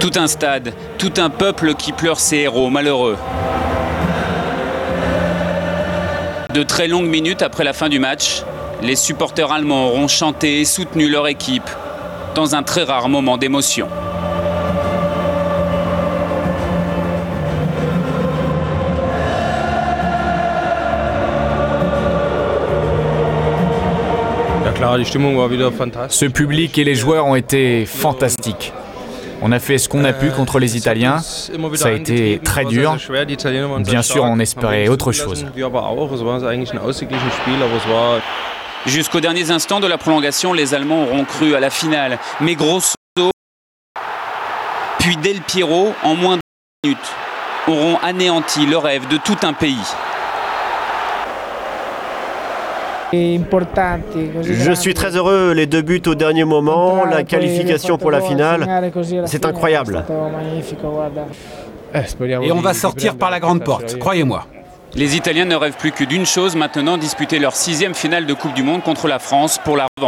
Tout un stade, tout un peuple qui pleure ses héros malheureux. De très longues minutes après la fin du match, les supporters allemands auront chanté et soutenu leur équipe dans un très rare moment d'émotion. Ce public et les joueurs ont été fantastiques. On a fait ce qu'on a pu contre les Italiens. Ça a été très dur. Bien sûr, on espérait autre chose. Jusqu'aux derniers instants de la prolongation, les Allemands auront cru à la finale. Mais grosso puis Del Piero, en moins de minutes, auront anéanti le rêve de tout un pays. Je suis très heureux, les deux buts au dernier moment, la qualification pour la finale, c'est incroyable. Et on va sortir par la grande porte, croyez-moi. Les Italiens ne rêvent plus que d'une chose maintenant, disputer leur sixième finale de Coupe du Monde contre la France pour la revanche.